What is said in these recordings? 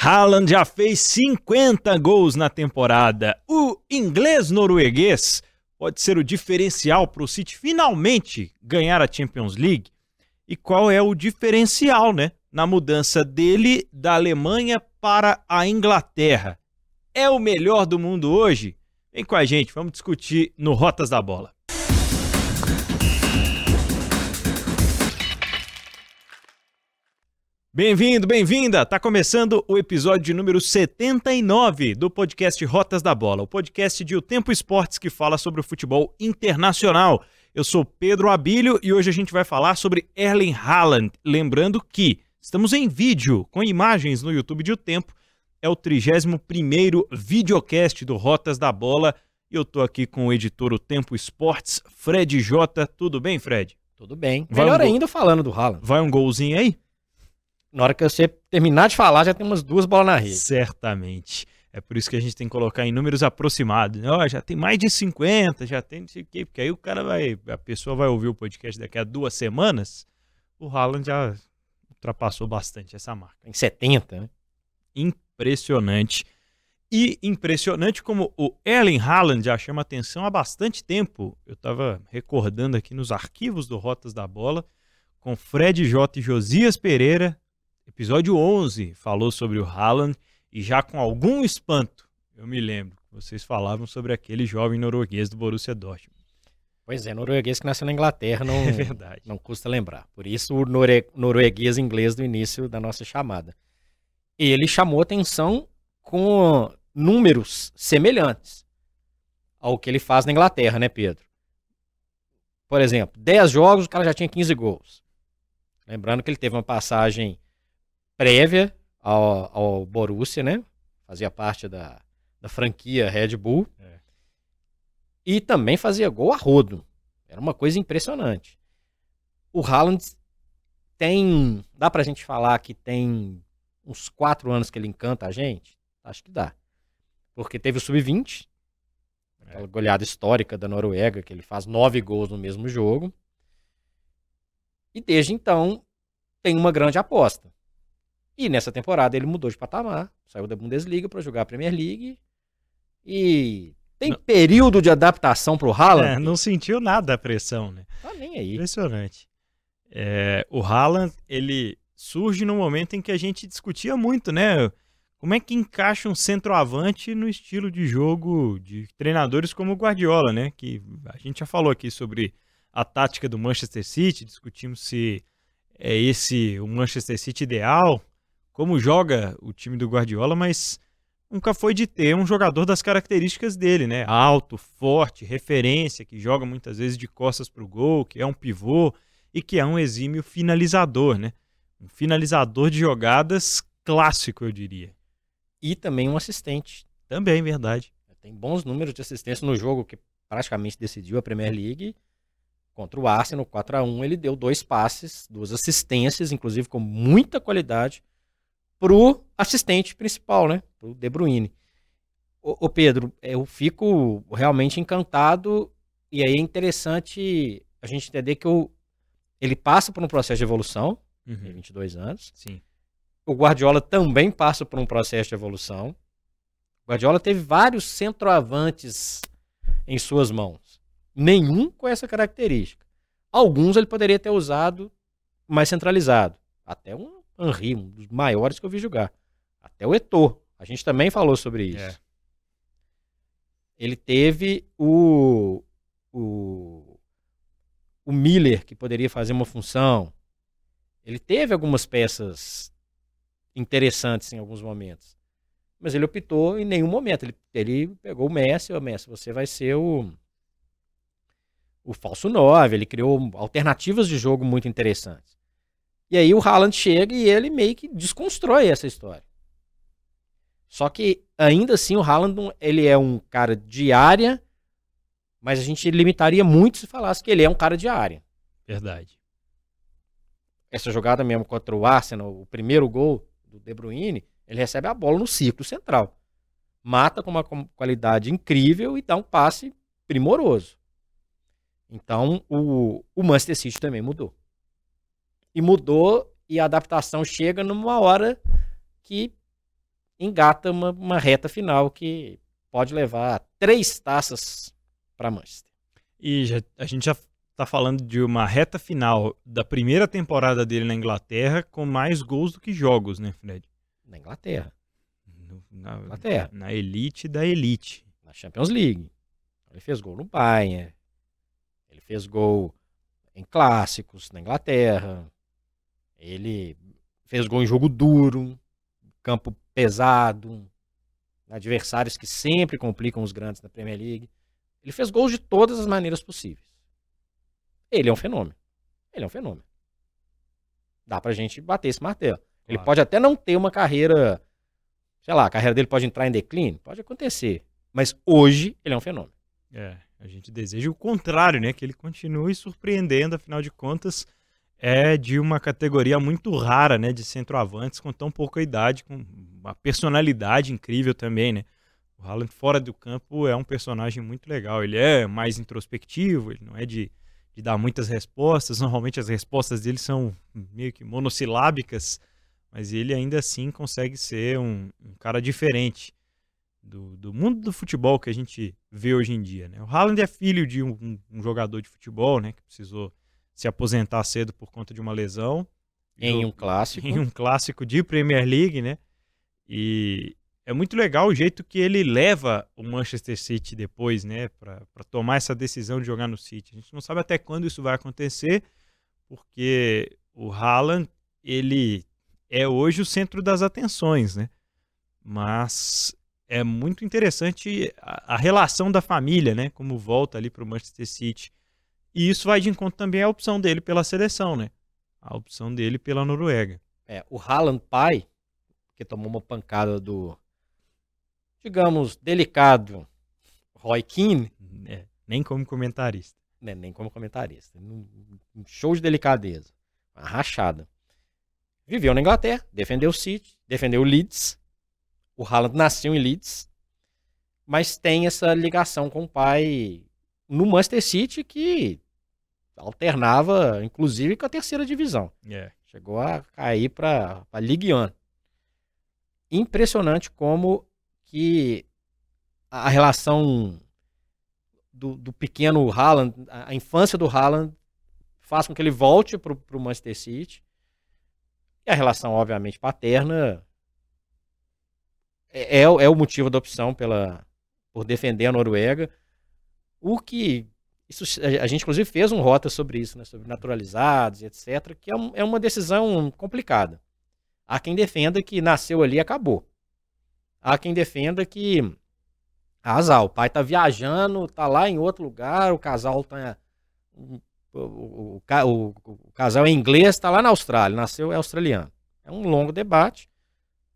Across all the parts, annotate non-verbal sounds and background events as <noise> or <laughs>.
Haaland já fez 50 gols na temporada. O inglês norueguês pode ser o diferencial para o City finalmente ganhar a Champions League? E qual é o diferencial, né, na mudança dele da Alemanha para a Inglaterra? É o melhor do mundo hoje? Vem com a gente, vamos discutir no Rotas da Bola. Bem-vindo, bem-vinda! Tá começando o episódio número 79 do podcast Rotas da Bola, o podcast de O Tempo Esportes que fala sobre o futebol internacional. Eu sou Pedro Abílio e hoje a gente vai falar sobre Erling Haaland. Lembrando que estamos em vídeo com imagens no YouTube de O Tempo. É o 31º videocast do Rotas da Bola e eu tô aqui com o editor O Tempo Esportes, Fred J. Tudo bem, Fred? Tudo bem. Vai Melhor um ainda falando do Haaland. Vai um golzinho aí? Na hora que você terminar de falar, já tem umas duas bolas na rede. Certamente. É por isso que a gente tem que colocar em números aproximados. Né? Ó, já tem mais de 50, já tem não sei o quê, porque aí o cara vai, a pessoa vai ouvir o podcast daqui a duas semanas. O Haaland já ultrapassou bastante essa marca. Em 70, né? Impressionante. E impressionante como o Erling Haaland já chama atenção há bastante tempo. Eu estava recordando aqui nos arquivos do Rotas da Bola, com Fred J. e Josias Pereira, Episódio 11 falou sobre o Haaland e já com algum espanto, eu me lembro, vocês falavam sobre aquele jovem norueguês do Borussia Dortmund. Pois é, norueguês que nasceu na Inglaterra, não, <laughs> é verdade. não custa lembrar. Por isso o norueguês inglês do início da nossa chamada. Ele chamou atenção com números semelhantes ao que ele faz na Inglaterra, né, Pedro? Por exemplo, 10 jogos, o cara já tinha 15 gols. Lembrando que ele teve uma passagem prévia ao, ao Borussia, né? Fazia parte da, da franquia Red Bull. É. E também fazia gol a rodo. Era uma coisa impressionante. O Haaland tem. Dá pra gente falar que tem uns quatro anos que ele encanta a gente? Acho que dá. Porque teve o Sub-20, aquela é. goleada histórica da Noruega, que ele faz nove gols no mesmo jogo. E desde então tem uma grande aposta. E nessa temporada ele mudou de patamar, saiu da Bundesliga para jogar a Premier League. E tem não. período de adaptação pro Haaland? É, não sentiu nada a pressão, né? Tá nem aí. Impressionante. É, o Haaland, ele surge no momento em que a gente discutia muito, né? Como é que encaixa um centroavante no estilo de jogo de treinadores como o Guardiola, né? Que a gente já falou aqui sobre a tática do Manchester City, discutimos se é esse o Manchester City ideal, como joga o time do Guardiola, mas nunca foi de ter um jogador das características dele, né? Alto, forte, referência, que joga muitas vezes de costas para o gol, que é um pivô e que é um exímio finalizador, né? Um finalizador de jogadas clássico, eu diria. E também um assistente. Também, verdade. Tem bons números de assistência no jogo que praticamente decidiu a Premier League. Contra o Arsenal, 4 a 1 ele deu dois passes, duas assistências, inclusive com muita qualidade pro assistente principal, né? Pro De Bruyne. Ô, ô, Pedro, eu fico realmente encantado e aí é interessante a gente entender que o, ele passa por um processo de evolução, uhum. tem 22 anos. Sim. O Guardiola também passa por um processo de evolução. O Guardiola teve vários centroavantes em suas mãos. Nenhum com essa característica. Alguns ele poderia ter usado mais centralizado. Até um Henry, um dos maiores que eu vi jogar. Até o Etor. A gente também falou sobre isso. É. Ele teve o, o, o Miller, que poderia fazer uma função. Ele teve algumas peças interessantes em alguns momentos. Mas ele optou em nenhum momento. Ele, ele pegou o Messi, o Messi, você vai ser o, o falso 9. Ele criou alternativas de jogo muito interessantes. E aí o Haaland chega e ele meio que desconstrói essa história. Só que ainda assim o Haaland ele é um cara de área, mas a gente limitaria muito se falasse que ele é um cara de área. Verdade. Essa jogada mesmo contra o Arsenal, o primeiro gol do De Bruyne, ele recebe a bola no círculo central. Mata com uma qualidade incrível e dá um passe primoroso. Então o, o Manchester City também mudou e mudou e a adaptação chega numa hora que engata uma, uma reta final que pode levar três taças para Manchester. E já, a gente já está falando de uma reta final da primeira temporada dele na Inglaterra com mais gols do que jogos, né, Fred? Na Inglaterra. No, na, Inglaterra. Na elite da elite. Na Champions League. Ele fez gol no Bayern. Ele fez gol em clássicos na Inglaterra. Ele fez gol em jogo duro, campo pesado, adversários que sempre complicam os grandes na Premier League. Ele fez gols de todas as maneiras possíveis. Ele é um fenômeno. Ele é um fenômeno. Dá pra gente bater esse martelo. Ele claro. pode até não ter uma carreira, sei lá, a carreira dele pode entrar em declínio, pode acontecer. Mas hoje ele é um fenômeno. É, a gente deseja o contrário, né? Que ele continue surpreendendo, afinal de contas, é de uma categoria muito rara, né? De centroavantes com tão pouca idade, com uma personalidade incrível também, né? O Haaland fora do campo é um personagem muito legal. Ele é mais introspectivo, ele não é de, de dar muitas respostas. Normalmente as respostas dele são meio que monossilábicas, mas ele ainda assim consegue ser um, um cara diferente do, do, mundo do futebol que a gente vê hoje em dia. Né? O Haaland é filho de um, um, jogador de futebol, né, que precisou se aposentar cedo por conta de uma lesão. Em um clássico. <laughs> Em um clássico de Premier League, né? E é muito legal o jeito que ele leva o Manchester City depois, né, para tomar essa decisão de jogar no City. A gente não sabe até quando isso vai acontecer, porque o Haaland, ele é hoje o centro das atenções, né? Mas é muito interessante a, a relação da família, né? Como volta ali para o Manchester City. E isso vai de encontro também à opção dele pela seleção, né? A opção dele pela Noruega. É, o Haaland pai, que tomou uma pancada do, digamos, delicado Roy Keane. É, nem como comentarista. É, nem como comentarista. Um show de delicadeza. Uma rachada. Viveu na Inglaterra, defendeu o City, defendeu o Leeds, o Haaland nasceu em Leeds, mas tem essa ligação com o pai no Manchester City que alternava, inclusive, com a terceira divisão. Yeah. É. Chegou a cair para a Ligue 1. Impressionante como que a relação do, do pequeno Haaland, a infância do Haaland, faz com que ele volte para o Manchester City. E a relação, obviamente, paterna é, é, é, o motivo da opção pela, por defender a Noruega. O que. Isso, a gente, inclusive, fez um rota sobre isso, né, sobre naturalizados etc., que é, um, é uma decisão complicada. Há quem defenda que nasceu ali e acabou. Há quem defenda que. Azar, o pai tá viajando, tá lá em outro lugar, o casal tá. O, o, o, o casal é inglês, tá lá na Austrália, nasceu é australiano. É um longo debate.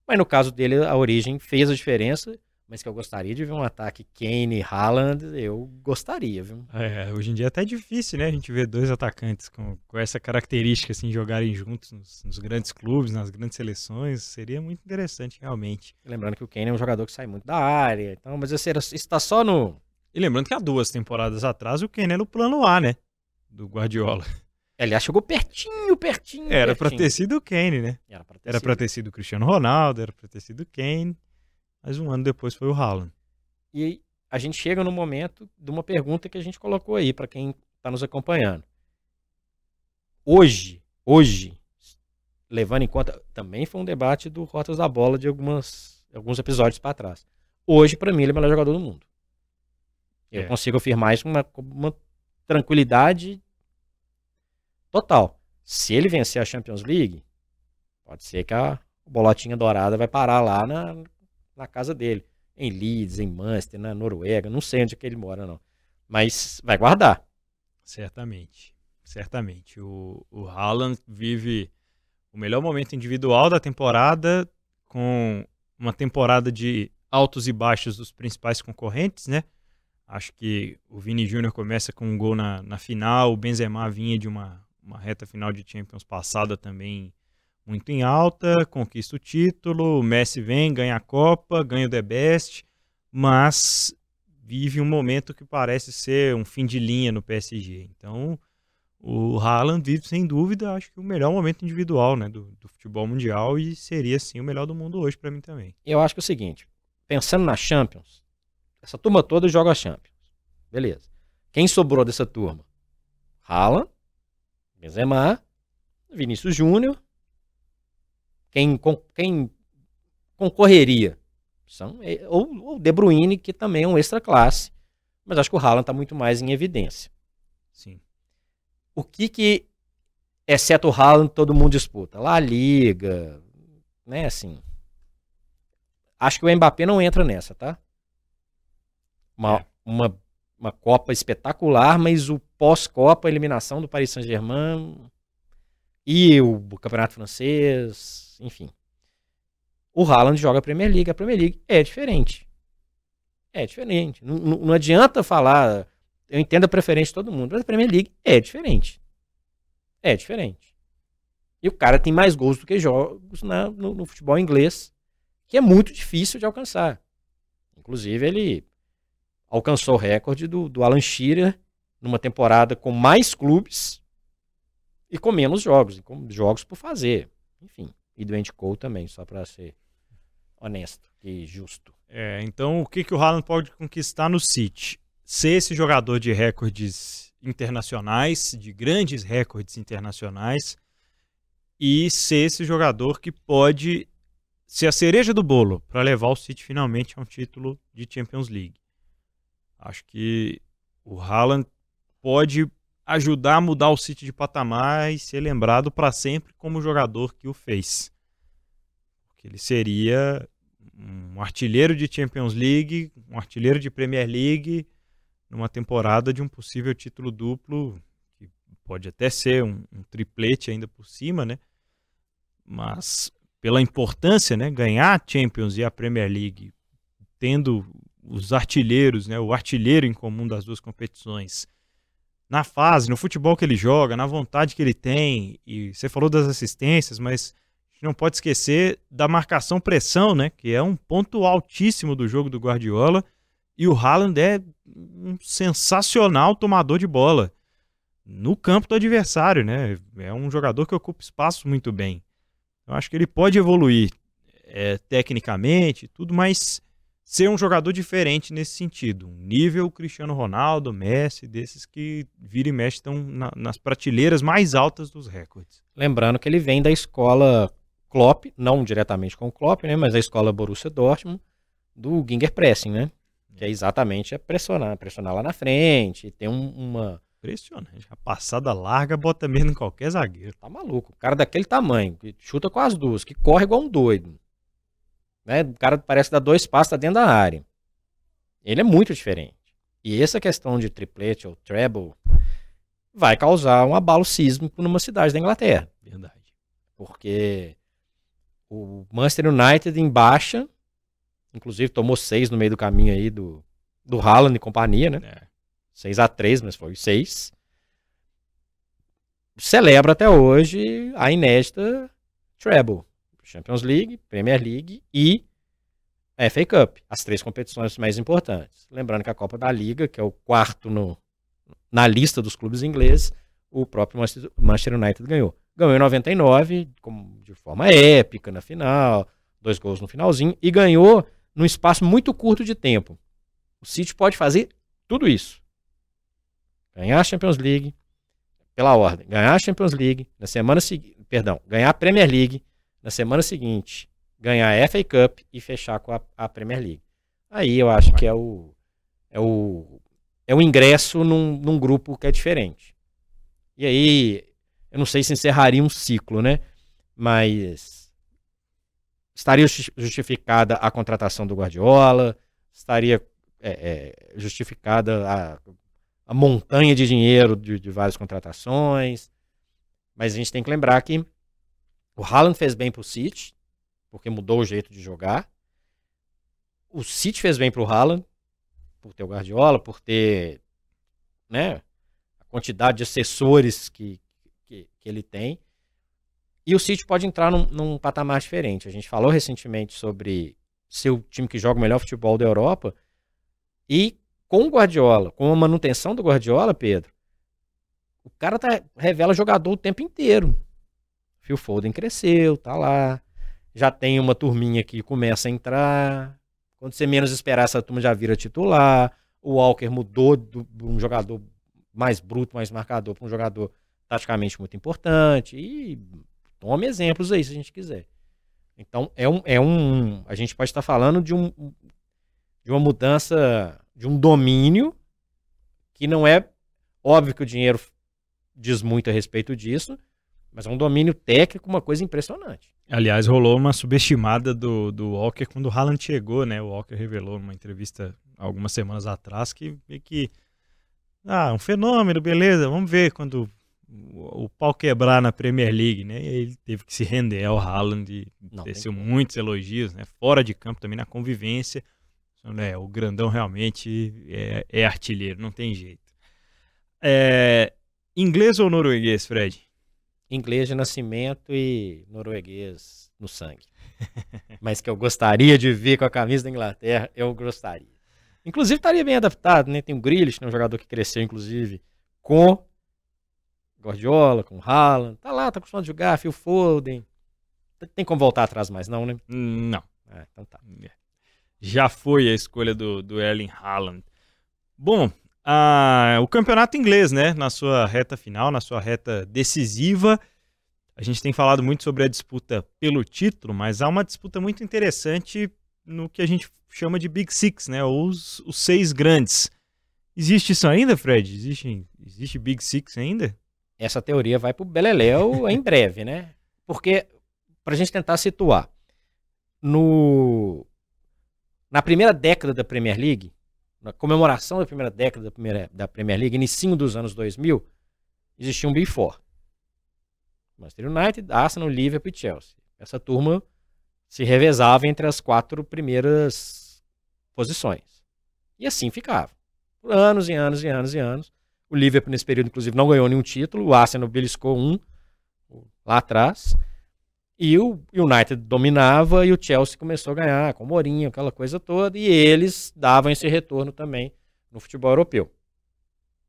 Mas no caso dele, a origem fez a diferença. Mas que eu gostaria de ver um ataque Kane e Haaland, eu gostaria, viu? É, hoje em dia é até difícil, né? A gente ver dois atacantes com, com essa característica, assim, jogarem juntos nos, nos, grandes clubes, nas grandes seleções. Seria muito interessante, realmente. Lembrando que o Kane é um jogador que sai muito da área, então, mas esse, isso tá só no... E lembrando que há duas temporadas atrás o Kane era o plano A, né? Do Guardiola. Aliás, chegou pertinho, pertinho. Era pra ter sido o Kane, né? Era pra ter, ter sido o Cristiano Ronaldo, era pra ter sido o Kane. Mas um ano depois foi o Haaland. E a gente chega no momento de uma pergunta que a gente colocou aí para quem está nos acompanhando. Hoje, hoje, levando em conta, também foi um debate do Rotas da Bola de algumas, alguns episódios para trás. Hoje, para mim, ele é o melhor jogador do mundo. Eu é. consigo afirmar isso com uma, uma tranquilidade total. Se ele vencer a Champions League, pode ser que a bolotinha dourada vai parar lá na, na casa dele. Em Leeds, em Manchester, na Noruega, não sei onde é que ele mora, não. Mas vai guardar. Certamente. Certamente. O, o Haaland vive o melhor momento individual da temporada, com uma temporada de altos e baixos dos principais concorrentes, né? Acho que o Vini Júnior começa com um gol na, na final, o Benzema vinha de uma, uma reta final de Champions passada também muito em alta, conquista o título, o Messi vem, ganha a Copa, ganha o The Best, mas vive um momento que parece ser um fim de linha no PSG. Então, o Haaland vive, sem dúvida, acho que o melhor momento individual né, do, do futebol mundial e seria, sim, o melhor do mundo hoje para mim também. Eu acho que é o seguinte, pensando na Champions, essa turma toda joga a Champions. Beleza. Quem sobrou dessa turma? Haaland, Benzema, Vinícius Júnior. Quem, quem concorreria? São, ou o De Bruyne, que também é um extra classe. Mas acho que o Haaland está muito mais em evidência. Sim o que que, exceto o Haaland, todo mundo disputa? La Liga, né, assim. Acho que o Mbappé não entra nessa, tá? Uma, é. uma, uma Copa espetacular, mas o pós-Copa, eliminação do Paris Saint-Germain e o Campeonato Francês, enfim. O Haaland joga a Premier League. A Premier League é diferente. É diferente. Não, não, adianta falar eu entendo a preferência de todo mundo, mas a Premier League é diferente. É diferente. E o cara tem mais gols do que jogos na, no, no, futebol inglês, que é muito difícil de alcançar. Inclusive, ele alcançou o recorde do, do Alan Shearer numa temporada com mais clubes e com menos jogos, com jogos por fazer. Enfim, e do Andy Cole também, só para ser honesto e justo. É, então, o que, que o Haaland pode conquistar no City? ser esse jogador de recordes internacionais, de grandes recordes internacionais, e ser esse jogador que pode ser a cereja do bolo para levar o City finalmente a um título de Champions League. Acho que o Haaland pode ajudar a mudar o City de patamar e ser lembrado para sempre como o jogador que o fez. Porque ele seria um artilheiro de Champions League, um artilheiro de Premier League, numa temporada de um possível título duplo, que pode até ser um, um triplete ainda por cima, né? Mas pela importância, né, ganhar a Champions e a Premier League, tendo os artilheiros, né, o artilheiro em comum das duas competições, na fase, no futebol que ele joga, na vontade que ele tem, e você falou das assistências, mas gente não pode esquecer da marcação-pressão, né, que é um ponto altíssimo do jogo do Guardiola, e o Haaland é um sensacional tomador de bola no campo do adversário, né? É um jogador que ocupa espaço muito bem. Eu acho que ele pode evoluir é, tecnicamente, tudo, mas ser um jogador diferente nesse sentido. Um nível Cristiano Ronaldo, Messi, desses que vira e mexe estão na, nas prateleiras mais altas dos recordes. Lembrando que ele vem da escola Klopp, não diretamente com o Klopp, né? Mas da escola Borussia Dortmund, do Ginger Pressing, né? Que é exatamente é pressionar, pressionar lá na frente, tem um, uma. Impressionante. A passada larga bota mesmo em qualquer zagueiro. Tá maluco. O cara daquele tamanho, que chuta com as duas, que corre igual um doido. Né? O cara parece dar dois passos tá dentro da área. Ele é muito diferente. E essa questão de triplete ou treble vai causar um abalo sísmico numa cidade da Inglaterra. Verdade. Porque o Manchester United em baixa Inclusive tomou seis no meio do caminho aí do, do Haaland e companhia, né? É. 6 a 3 mas foi 6. Celebra até hoje a inédita treble. Champions League, Premier League e FA Cup. As três competições mais importantes. Lembrando que a Copa da Liga, que é o quarto no, na lista dos clubes ingleses, o próprio Manchester United ganhou. Ganhou em 99, de forma épica na final, dois gols no finalzinho, e ganhou num espaço muito curto de tempo. O City pode fazer tudo isso. Ganhar a Champions League, pela ordem, ganhar a Champions League, na semana seguinte, perdão, ganhar a Premier League, na semana seguinte, ganhar a FA Cup e fechar com a, a Premier League. Aí eu acho que é o é o é o ingresso num, num grupo que é diferente. E aí, eu não sei se encerraria um ciclo, né? Mas estaria justificada a contratação do Guardiola, estaria é, é, justificada a, a, montanha de dinheiro de, de, várias contratações. Mas a gente tem que lembrar que o Haaland fez bem para o City, porque mudou o jeito de jogar. O City fez bem para o Haaland, por ter o Guardiola, por ter né, a quantidade de assessores que, que, que ele tem. E o City pode entrar num, num, patamar diferente. A gente falou recentemente sobre ser o time que joga o melhor futebol da Europa. E com o Guardiola, com a manutenção do Guardiola, Pedro, O cara tá, revela jogador o tempo inteiro. Phil Foden cresceu, tá lá. Já tem uma turminha que começa a entrar. Quando você menos esperar, essa turma já vira titular. O Walker mudou de um jogador mais bruto, mais marcador, para um jogador taticamente muito importante. E tome exemplos aí, se a gente quiser. Então, é um. É um a gente pode estar falando de, um, de uma mudança, de um domínio que não é óbvio que o dinheiro diz muito a respeito disso, mas é um domínio técnico, uma coisa impressionante. Aliás, rolou uma subestimada do, do Walker quando o Haaland chegou, né? O Walker revelou numa entrevista algumas semanas atrás que, que ah, um fenômeno, beleza, vamos ver quando o, pau quebrar na Premier League, né? E ele teve que se render ao Haaland e desceu muitos elogios, né? Fora de campo também na convivência. Né? O grandão realmente é, é artilheiro, não tem jeito. É, inglês ou norueguês, Fred? Inglês de nascimento e norueguês no sangue. <laughs> Mas que eu gostaria de ver com a camisa da Inglaterra, eu gostaria. Inclusive estaria bem adaptado, né? Tem o Grealish, né? um jogador que cresceu, inclusive, com Guardiola, com Haaland. Tá lá, tá acostumado a jogar, Phil Foden. Tem como voltar atrás mais, não, né? Não. É, então tá. É. Já foi a escolha do, do Erling Haaland. Bom, ah, o campeonato inglês, né? Na sua reta final, na sua reta decisiva. A gente tem falado muito sobre a disputa pelo título, mas há uma disputa muito interessante no que a gente chama de Big Six, né? Os, os seis grandes. Existe isso ainda, Fred? Existe, existe Big Six ainda? Essa teoria vai para o Beleléu em <laughs> breve, né? Porque, para a gente tentar situar, no, na primeira década da Premier League, na comemoração da primeira década da, primeira, da Premier League, início dos anos 2000, existia um Big Four. Manchester United, Arsenal, Liverpool e Chelsea. Essa turma se revezava entre as quatro primeiras posições. E assim ficava. Por anos e anos e anos e anos. O Liverpool, nesse período, inclusive, não ganhou nenhum título. O Arsenal beliscou um lá atrás. E o United dominava e o Chelsea começou a ganhar com o Mourinho, aquela coisa toda, e eles davam esse retorno também no futebol europeu.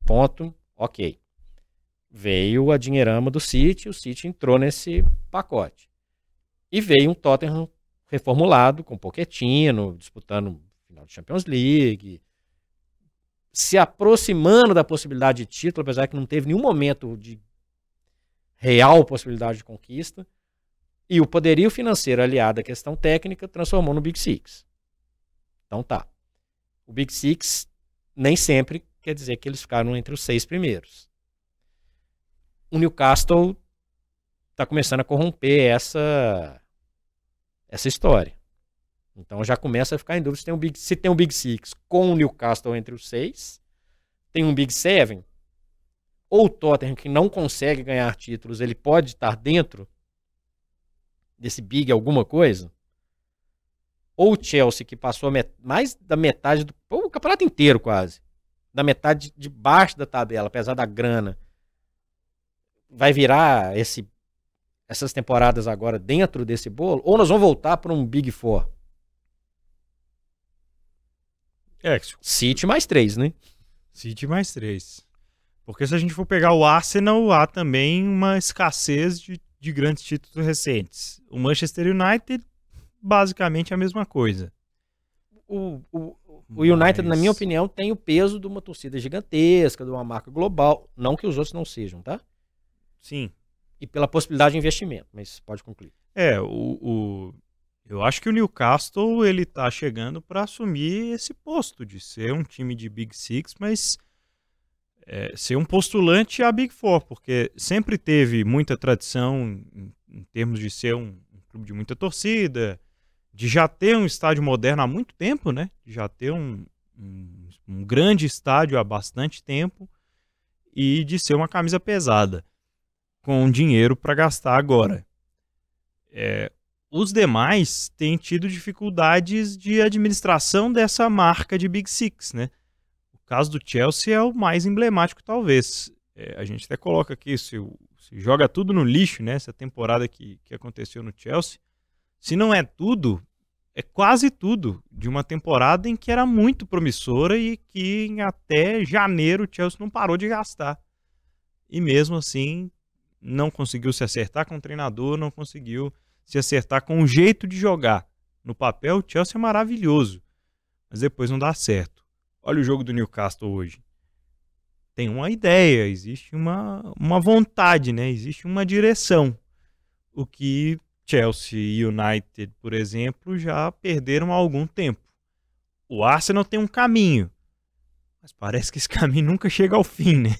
Ponto, ok. Veio a dinheirama do City, o City entrou nesse pacote. E veio um Tottenham reformulado, com Pochettino, disputando final de Champions League, se aproximando da possibilidade de título, apesar que não teve nenhum momento de real possibilidade de conquista. E o poderio financeiro aliado à questão técnica transformou no Big Six. Então tá. O Big Six nem sempre quer dizer que eles ficaram entre os seis primeiros. O Newcastle está começando a corromper essa essa história. Então já começa a ficar em dúvida se tem um Big, se tem um Big Six com o Newcastle entre os seis, tem um Big Seven, ou o Tottenham que não consegue ganhar títulos, ele pode estar dentro desse big alguma coisa, ou o Chelsea, que passou mais da metade do. o campeonato inteiro quase. Da metade de baixo da tabela, apesar da grana. Vai virar esse, essas temporadas agora dentro desse bolo? Ou nós vamos voltar para um Big Four? É, City mais três, né? City mais três. Porque se a gente for pegar o Arsenal, há também uma escassez de de grandes títulos recentes. O Manchester United, basicamente a mesma coisa. O, o, o United, Mas... na minha opinião, tem o peso de uma torcida gigantesca, de uma marca global. Não que os outros não sejam, tá? Sim. E pela possibilidade de investimento, mas pode concluir. É, o, o eu acho que o Newcastle ele tá chegando para assumir esse posto de ser um time de Big Six, mas é, ser um postulante à Big Four, porque sempre teve muita tradição em, em termos de ser um, um, clube de muita torcida, de já ter um estádio moderno há muito tempo, né? De já ter um, um, um grande estádio há bastante tempo e de ser uma camisa pesada, com dinheiro para gastar agora. É, os demais têm tido dificuldades de administração dessa marca de Big Six, né? caso do Chelsea é o mais emblemático, talvez. É, a gente até coloca aqui, se, se, joga tudo no lixo, né? Essa temporada que, que aconteceu no Chelsea. Se não é tudo, é quase tudo de uma temporada em que era muito promissora e que em até janeiro o Chelsea não parou de gastar. e mesmo assim não conseguiu se acertar com o treinador, não conseguiu se acertar com o jeito de jogar. No papel, o Chelsea é maravilhoso, mas depois não dá certo. Olha o jogo do Newcastle hoje. Tem uma ideia, existe uma, uma vontade, né? existe uma direção. O que Chelsea e United, por exemplo, já perderam há algum tempo. O Arsenal tem um caminho, mas parece que esse <laughs> caminho nunca chega ao fim, né?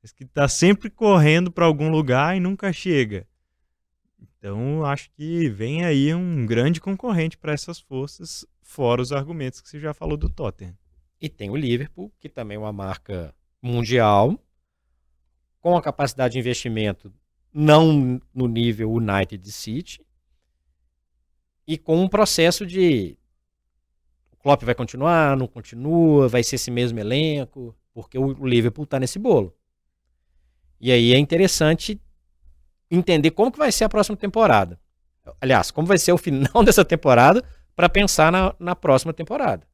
Parece que está sempre correndo para algum lugar e nunca chega. Então, acho que vem aí um grande concorrente para essas forças, fora os argumentos que você já falou do Tottenham. E tem o Liverpool, que também é uma marca mundial, com a capacidade de investimento não no nível United City, e com um processo de o Klopp vai continuar, não continua, vai ser esse mesmo elenco, porque o Liverpool está nesse bolo. E aí é interessante entender como que vai ser a próxima temporada. Aliás, como vai ser o final <laughs> dessa temporada para pensar na, na próxima temporada.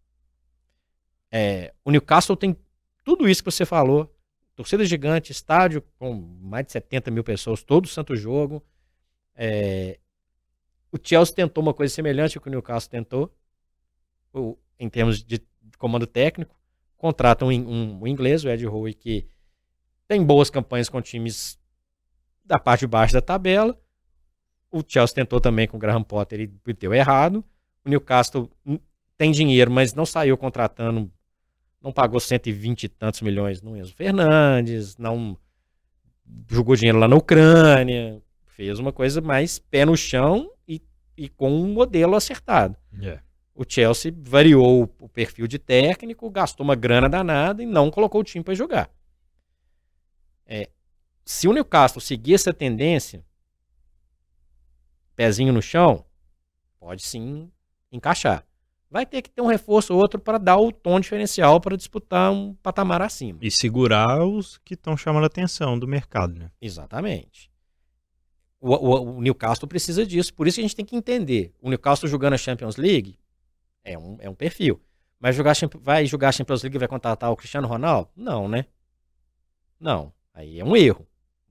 É, o Newcastle tem tudo isso que você falou. Torcida gigante, estádio com mais de 70 mil pessoas, todo santo jogo. É, o Chelsea tentou uma coisa semelhante ao que o Newcastle tentou, em termos de, comando técnico. Contrata um, um, um, inglês, o Ed Howe, que tem boas campanhas com times da parte de baixo da tabela. O Chelsea tentou também com o Graham Potter e deu errado. O Newcastle tem dinheiro, mas não saiu contratando, não pagou 120 e tantos milhões no Enzo Fernandes, não jogou dinheiro lá na Ucrânia, fez uma coisa mais pé no chão e, e com um modelo acertado. Yeah. O Chelsea variou o perfil de técnico, gastou uma grana danada e não colocou o time para jogar. É, se o Newcastle seguir essa tendência, pezinho no chão, pode sim encaixar. Vai ter que ter um reforço ou outro para dar o tom diferencial para disputar um patamar acima. E segurar os que estão chamando a atenção do mercado, né? Exatamente. O, o, o, Newcastle precisa disso, por isso que a gente tem que entender. O Newcastle jogando a Champions League é um, é um perfil. Mas jogar, vai jogar a Champions League e vai contratar o Cristiano Ronaldo? Não, né? Não. Aí é um erro.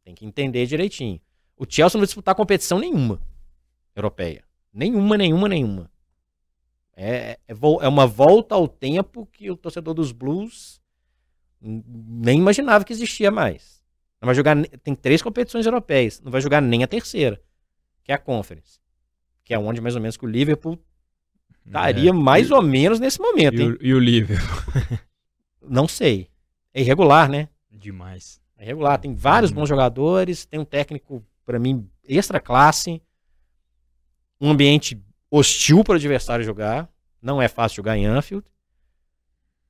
Tem que entender direitinho. O Chelsea não vai disputar competição nenhuma europeia. Nenhuma, nenhuma, nenhuma. É, é, é uma volta ao tempo que o torcedor dos Blues nem imaginava que existia mais. Não vai jogar. Tem três competições europeias. Não vai jogar nem a terceira, que é a Conference. Que é onde mais ou menos que o Liverpool estaria é. mais e, ou menos nesse momento. E o, e o Liverpool? não sei. É irregular, né? Demais. É regular, tem vários uhum. bons jogadores, tem um técnico, para mim, extra classe, um ambiente hostil para o adversário jogar, não é fácil jogar em Anfield,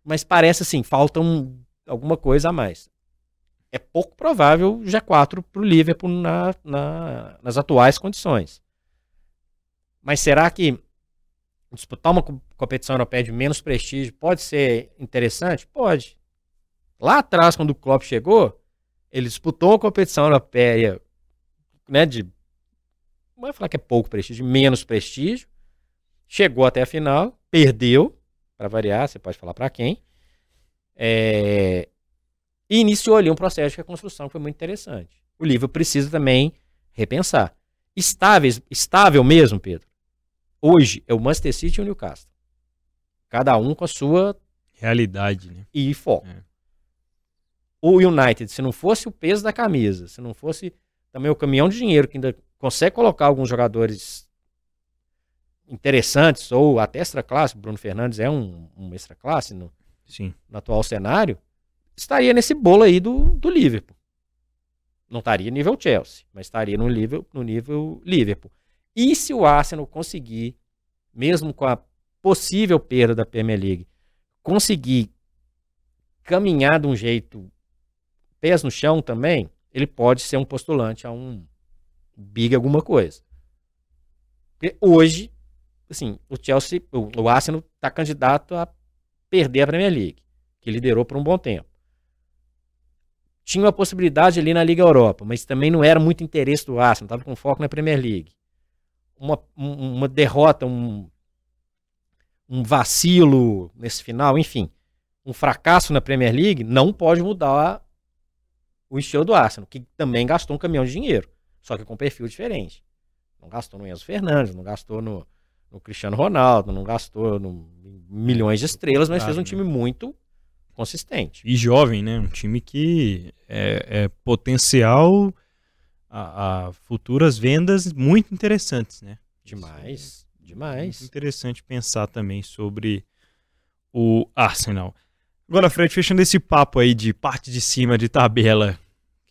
mas parece assim, falta um, alguma coisa a mais. É pouco provável G4 para o Liverpool na, na, nas atuais condições. Mas será que disputar uma competição europeia de menos prestígio pode ser interessante? Pode. Lá atrás, quando o Klopp chegou, ele disputou uma competição europeia, né, de, não vai falar que é pouco prestígio, menos prestígio, chegou até a final, perdeu, para variar, você pode falar para quem, é, e iniciou ali um processo de reconstrução que foi muito interessante. O livro precisa também repensar. Estáveis, estável mesmo, Pedro, hoje é o Manchester City e o Newcastle. Cada um com a sua realidade né? e foco. É o United, se não fosse o peso da camisa, se não fosse também o caminhão de dinheiro que ainda consegue colocar alguns jogadores interessantes ou até extra classe, Bruno Fernandes é um, um extra classe no, Sim. no atual cenário, estaria nesse bolo aí do, do Liverpool. Não estaria nível Chelsea, mas estaria no nível, no nível Liverpool. E se o Arsenal conseguir, mesmo com a possível perda da Premier League, conseguir caminhar de um jeito pés no chão também, ele pode ser um postulante a um big alguma coisa. Porque hoje, assim, o Chelsea, o, Arsenal está candidato a perder a Premier League, que liderou por um bom tempo. Tinha uma possibilidade ali na Liga Europa, mas também não era muito interesse do Arsenal, estava com foco na Premier League. Uma, um, uma derrota, um, um vacilo nesse final, enfim, um fracasso na Premier League não pode mudar o estilo do Arsenal, que também gastou um caminhão de dinheiro, só que com perfil diferente. Não gastou no Enzo Fernandes, não gastou no, no Cristiano Ronaldo, não gastou no, milhões de estrelas, mas fez um time muito consistente. E jovem, né? Um time que é, é potencial a, a, futuras vendas muito interessantes, né? Demais, é demais. Interessante pensar também sobre o Arsenal. Agora, Fred, fechando esse papo aí de parte de cima de tabela,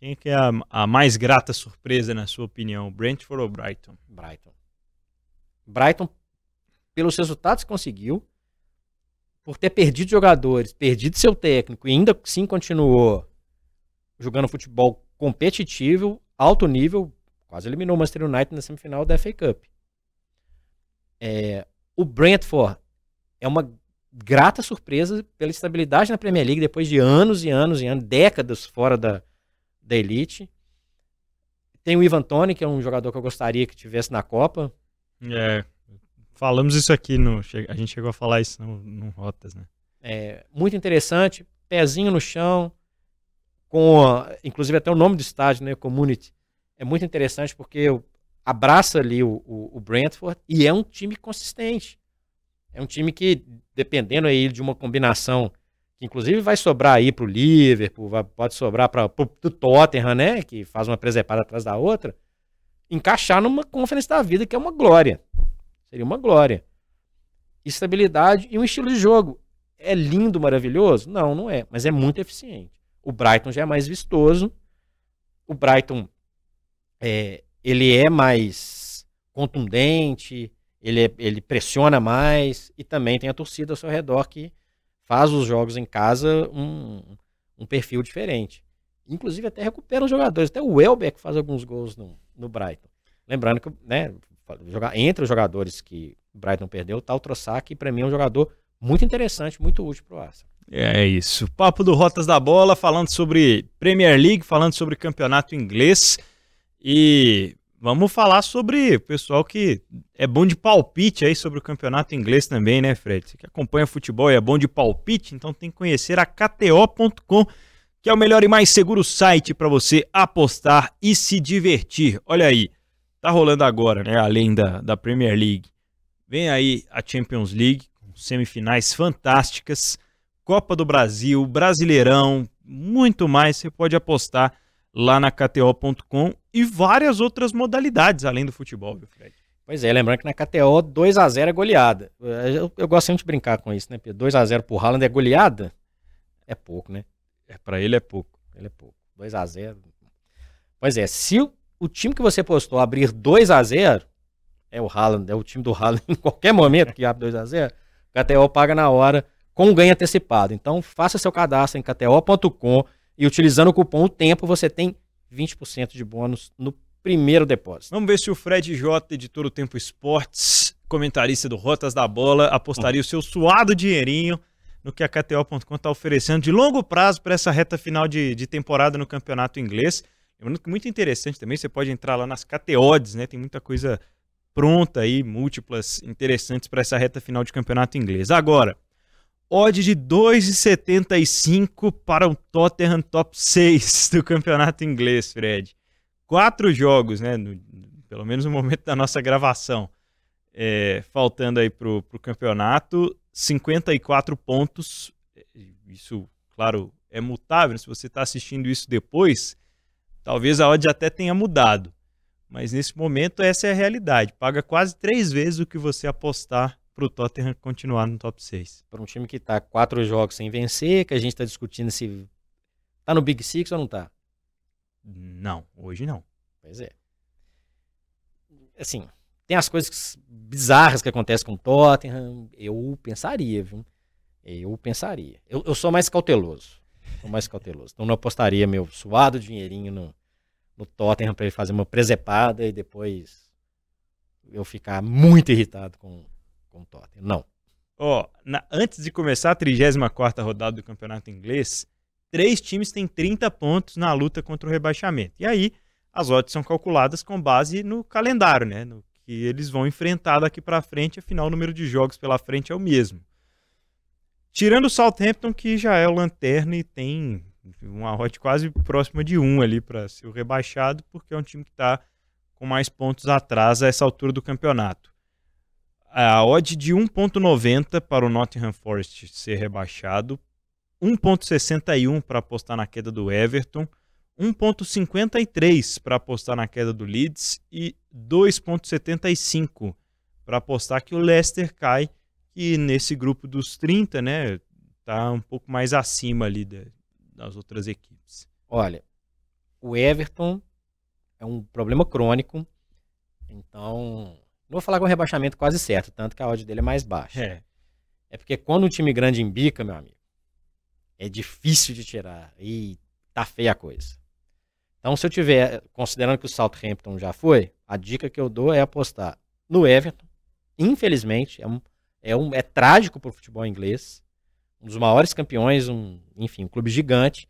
quem que é a, a mais grata surpresa, na sua opinião? Brentford ou Brighton? Brighton. Brighton, pelos resultados que conseguiu, por ter perdido jogadores, perdido seu técnico e ainda assim continuou jogando futebol competitivo, alto nível, quase eliminou o Manchester United na semifinal da FA Cup. É, o Brentford é uma grata surpresa pela estabilidade na Premier League depois de anos e anos e anos, décadas fora da, da elite. Tem o Ivan Toni, que é um jogador que eu gostaria que tivesse na Copa. É, falamos isso aqui, no, a gente chegou a falar isso no, no Rotas, né? É, muito interessante, pezinho no chão, com inclusive até o nome do estádio, né, Community, é muito interessante porque abraça ali o, o, o Brentford e é um time consistente. É um time que, dependendo aí de uma combinação, inclusive vai sobrar aí para o Liverpool, vai, pode sobrar para o Tottenham, né? Que faz uma presepada atrás da outra, encaixar numa conferência da vida, que é uma glória. Seria uma glória. Estabilidade e um estilo de jogo. É lindo, maravilhoso? Não, não é, mas é muito eficiente. O Brighton já é mais vistoso. O Brighton é, ele é mais contundente, ele, é, ele pressiona mais e também tem a torcida ao seu redor que faz os jogos em casa um, um perfil diferente. Inclusive até recupera os jogadores. Até o Welbeck faz alguns gols no, no Brighton. Lembrando que, né, entre os jogadores que o Brighton perdeu, tá o que para mim é um jogador muito interessante, muito útil para o Arsenal. É isso. Papo do Rotas da Bola, falando sobre Premier League, falando sobre campeonato inglês. E Vamos falar sobre o pessoal que é bom de palpite aí sobre o campeonato inglês também, né, Fred? Você que acompanha futebol e é bom de palpite, então tem que conhecer a KTO.com, que é o melhor e mais seguro site para você apostar e se divertir. Olha aí, tá rolando agora, né, além da, da Premier League. Vem aí a Champions League, com semifinais fantásticas, Copa do Brasil, Brasileirão, muito mais você pode apostar lá na KTO.com e várias outras modalidades além do futebol, viu, Fred? Pois é, lembrando que na KTO 2x0 é goleada. Eu, eu, gosto sempre de brincar com isso, né? 2x0 pro Haaland é goleada? É pouco, né? É, pra ele é pouco. Ele é pouco. 2x0. Pois é, se o, o time que você postou abrir 2x0, é o Haaland, é o time do Haaland <laughs> em qualquer momento que abre 2x0, KTO paga na hora com ganho antecipado. Então faça seu cadastro em KTO.com e utilizando o cupom o tempo você tem 20% de bônus no primeiro depósito. Vamos ver se o Fred J, editor do Tempo Esportes, comentarista do Rotas da Bola, apostaria o seu suado dinheirinho no que a KTO.com está oferecendo de longo prazo para essa reta final de, de temporada no campeonato inglês. Muito interessante também, você pode entrar lá nas KTODs, né? Tem muita coisa pronta aí, múltiplas interessantes para essa reta final de campeonato inglês. Agora, odd de 2,75 para o Tottenham top 6 <laughs> do campeonato inglês, Fred. Quatro jogos, né? No, pelo menos no momento da nossa gravação. É, faltando aí para o campeonato, 54 pontos. Isso, claro, é mutável. Se você está assistindo isso depois, talvez a odd até tenha mudado. Mas nesse momento, essa é a realidade. Paga quase três vezes o que você apostar para o Tottenham continuar no top 6. Para um time que está quatro jogos sem vencer, que a gente está discutindo se tá no Big Six ou não tá? Não, hoje não. Pois é. Assim, tem as coisas bizarras que acontecem com o Tottenham. Eu pensaria, viu? Eu pensaria. Eu, eu sou mais cauteloso. Sou mais cauteloso. Então não apostaria meu suado dinheirinho no, no Tottenham para ele fazer uma presepada e depois eu ficar muito irritado com, com o Tottenham. Não. Ó, na, antes de começar a 34 rodada do Campeonato Inglês, três times têm 30 pontos na luta contra o rebaixamento. E aí, as odds são calculadas com base no calendário, né? No que eles vão enfrentar daqui para frente, afinal o número de jogos pela frente é o mesmo. Tirando o Southampton, que já é o lanterna e tem Uma odd quase próxima de 1 ali para ser o rebaixado, porque é um time que está com mais pontos atrás a essa altura do campeonato. A odd de 1.90 para o Nottingham Forest ser rebaixado, 1.61 para apostar na queda do Everton, 1.53 para apostar na queda do Leeds e 2.75 para apostar que o Leicester cai, e nesse grupo dos 30, né, tá um pouco mais acima ali de, das outras equipes. Olha, o Everton é um problema crônico, então vou falar com rebaixamento quase certo, tanto que a odd dele é mais baixa. É. É porque quando um time grande embica, meu amigo, é difícil de tirar e tá feia a coisa. Então, se eu tiver, considerando que o Southampton já foi, a dica que eu dou é apostar no Everton. Infelizmente, é, um, é, um, é trágico para o futebol inglês. Um dos maiores campeões, um, enfim, um clube gigante.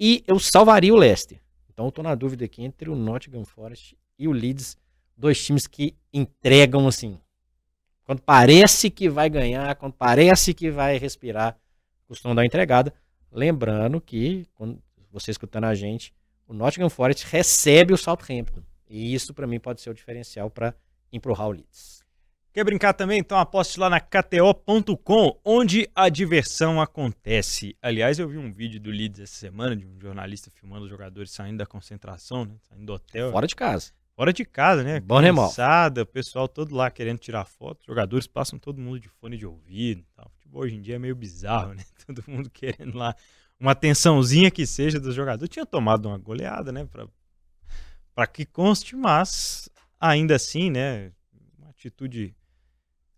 E eu salvaria o Leicester. Então, eu estou na dúvida aqui entre o Nottingham Forest e o Leeds. Dois times que entregam, assim, quando parece que vai ganhar, quando parece que vai respirar, costumam dar uma entregada. Lembrando que, quando você escutando a gente, o Nottingham Forest recebe o Southampton. E isso, para mim, pode ser o diferencial para empurrar o Leeds. Quer brincar também? Então aposte lá na KTO.com, onde a diversão acontece. Aliás, eu vi um vídeo do Leeds essa semana, de um jornalista filmando os jogadores saindo da concentração, né? Saindo do hotel. Fora de casa. Fora de casa, né? Bom Cansada, o pessoal todo lá querendo tirar foto. Os jogadores passam todo mundo de fone de ouvido. Tal. Futebol hoje em dia é meio bizarro, né? <laughs> Todo mundo querendo lá uma atençãozinha que seja dos jogadores. Tinha tomado uma goleada, né? Para que conste, mas ainda assim, né? Uma atitude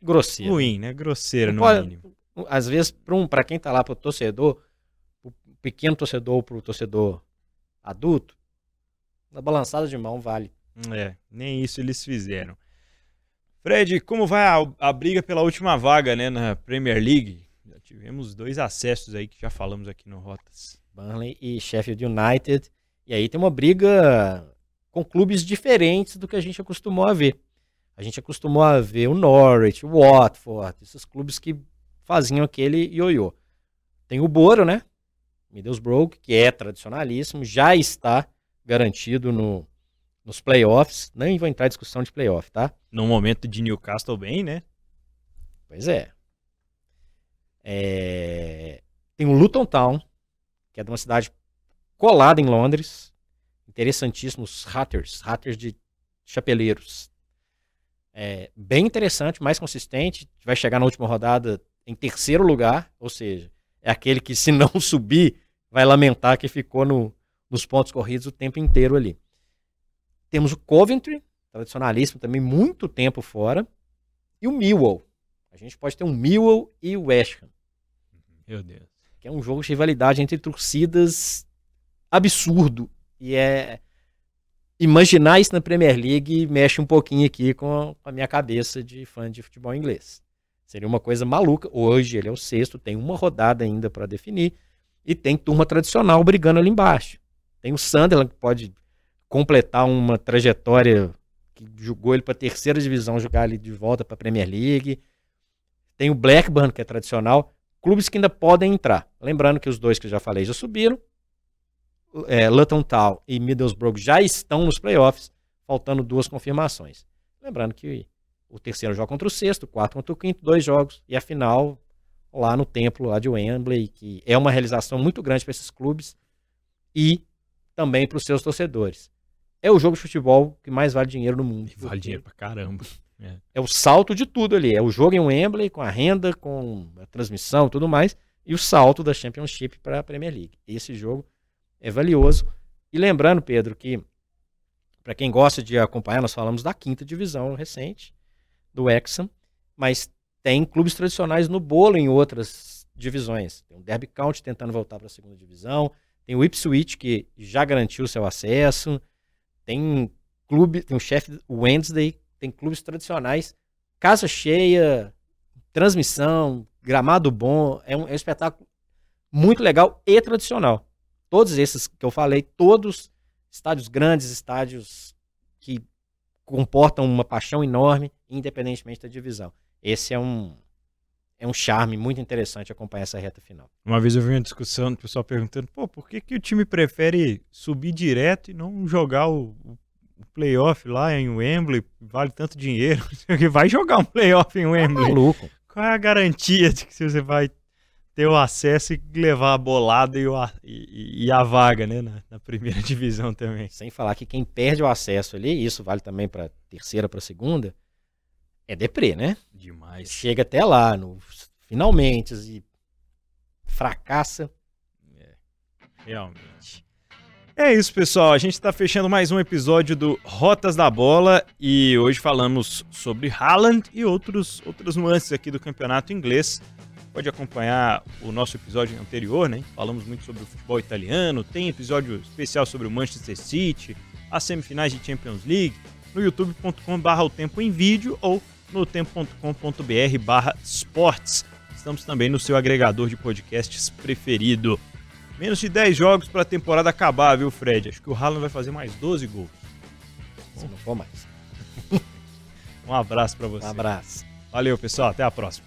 grosseira. Ruim, né? Grosseira, no pode, mínimo. Às vezes, para um, quem tá lá, para o torcedor, o pequeno torcedor ou para o torcedor adulto, uma balançada de mão vale. É, nem isso eles fizeram. Fred, como vai a, a, briga pela última vaga né, na Premier League? Já tivemos dois acessos aí que já falamos aqui no Rotas. Burnley e Sheffield United. E aí tem uma briga com clubes diferentes do que a gente acostumou a ver. A gente acostumou a ver o Norwich, o Watford, esses clubes que faziam aquele ioiô. Tem o Boro, né? Middlesbrough, que é tradicionalíssimo, já está garantido no, nos playoffs. Nem vou entrar em discussão de playoff, tá? No momento de Newcastle bem, né? Pois é. é... Tem o Luton Town, que é de uma cidade colada em Londres. Interessantíssimo, os Hatters, Hatters de chapeleiros. É, bem interessante, mais consistente. Vai chegar na última rodada em terceiro lugar, ou seja, é aquele que se não <laughs> subir, vai lamentar que ficou no, nos pontos corridos o tempo inteiro ali. Temos o Coventry, tradicionalíssimo também, muito tempo fora. E o Millwall. A gente pode ter um Millwall e o West Ham. Meu Deus. Que é um jogo de rivalidade entre torcidas absurdo. E é. Imaginar isso na Premier League mexe um pouquinho aqui com a minha cabeça de fã de futebol inglês. Seria uma coisa maluca. Hoje ele é o sexto, tem uma rodada ainda para definir. E tem turma tradicional brigando ali embaixo. Tem o Sunderland que pode completar uma trajetória que jogou ele para a terceira divisão, jogar ali de volta para a Premier League. Tem o Blackburn, que é tradicional. Clubes que ainda podem entrar. Lembrando que os dois que eu já falei já subiram. É, Luton Town e Middlesbrough já estão nos playoffs, faltando duas confirmações. Lembrando que o terceiro joga contra o sexto, o quarto contra o quinto, dois jogos, e a final lá no templo lá de Wembley, que é uma realização muito grande para esses clubes e também para os seus torcedores é o jogo de futebol que mais vale dinheiro no mundo. E vale dinheiro pra caramba. É. é. o salto de tudo ali. É o jogo em Wembley, com a renda, com a transmissão e tudo mais, e o salto da Championship para a Premier League. Esse jogo é valioso. E lembrando, Pedro, que para quem gosta de acompanhar, nós falamos da quinta divisão recente, do Exxon, mas tem clubes tradicionais no bolo em outras divisões. Tem o Derby County tentando voltar para a segunda divisão, tem o Ipswich, que já garantiu seu acesso, tem clube, tem o chefe Wednesday, tem clubes tradicionais, casa cheia, transmissão, gramado bom, é um, é um espetáculo muito legal e tradicional. Todos esses que eu falei, todos estádios grandes, estádios que comportam uma paixão enorme, independentemente da divisão. Esse é um é um charme muito interessante acompanhar essa reta final. Uma vez eu vi uma discussão do pessoal perguntando, pô, por que, que o time prefere subir direto e não jogar o, o playoff lá em Wembley? Vale tanto dinheiro. <laughs> Vai jogar um playoff em Wembley. É maluco. Qual é a garantia de que você vai ter o acesso e levar a bolada e, o, e, e a vaga, né, na, na, primeira <laughs> divisão também. Sem falar que quem perde o acesso ali, isso vale também para terceira, para segunda, é deprê, né? Demais. Chega até lá, no finalmente, e fracassa. É, realmente. É isso, pessoal. A gente está fechando mais um episódio do Rotas da Bola e hoje falamos sobre Haaland e outros, outras nuances aqui do campeonato inglês pode acompanhar o nosso episódio anterior, né? Falamos muito sobre o futebol italiano, tem episódio especial sobre o Manchester City, as semifinais de Champions League, no youtube.com/barra o tempo em vídeo ou no tempo.com.br/barra esportes. Estamos também no seu agregador de podcasts preferido. Menos de 10 jogos para a temporada acabar, viu, Fred? Acho que o Haaland vai fazer mais 12 gols. Se não for mais. <laughs> um abraço para você. Um abraço. Valeu, pessoal. Até a próxima.